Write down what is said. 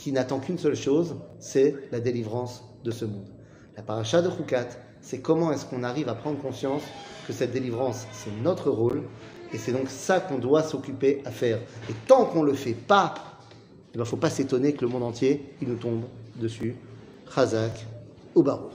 qui n'attend qu'une seule chose, c'est la délivrance de ce monde. La paracha de Chukat, c'est comment est-ce qu'on arrive à prendre conscience que cette délivrance, c'est notre rôle, et c'est donc ça qu'on doit s'occuper à faire. Et tant qu'on ne le fait pas, il ne faut pas s'étonner que le monde entier, il nous tombe dessus. Chazak ou Baruch.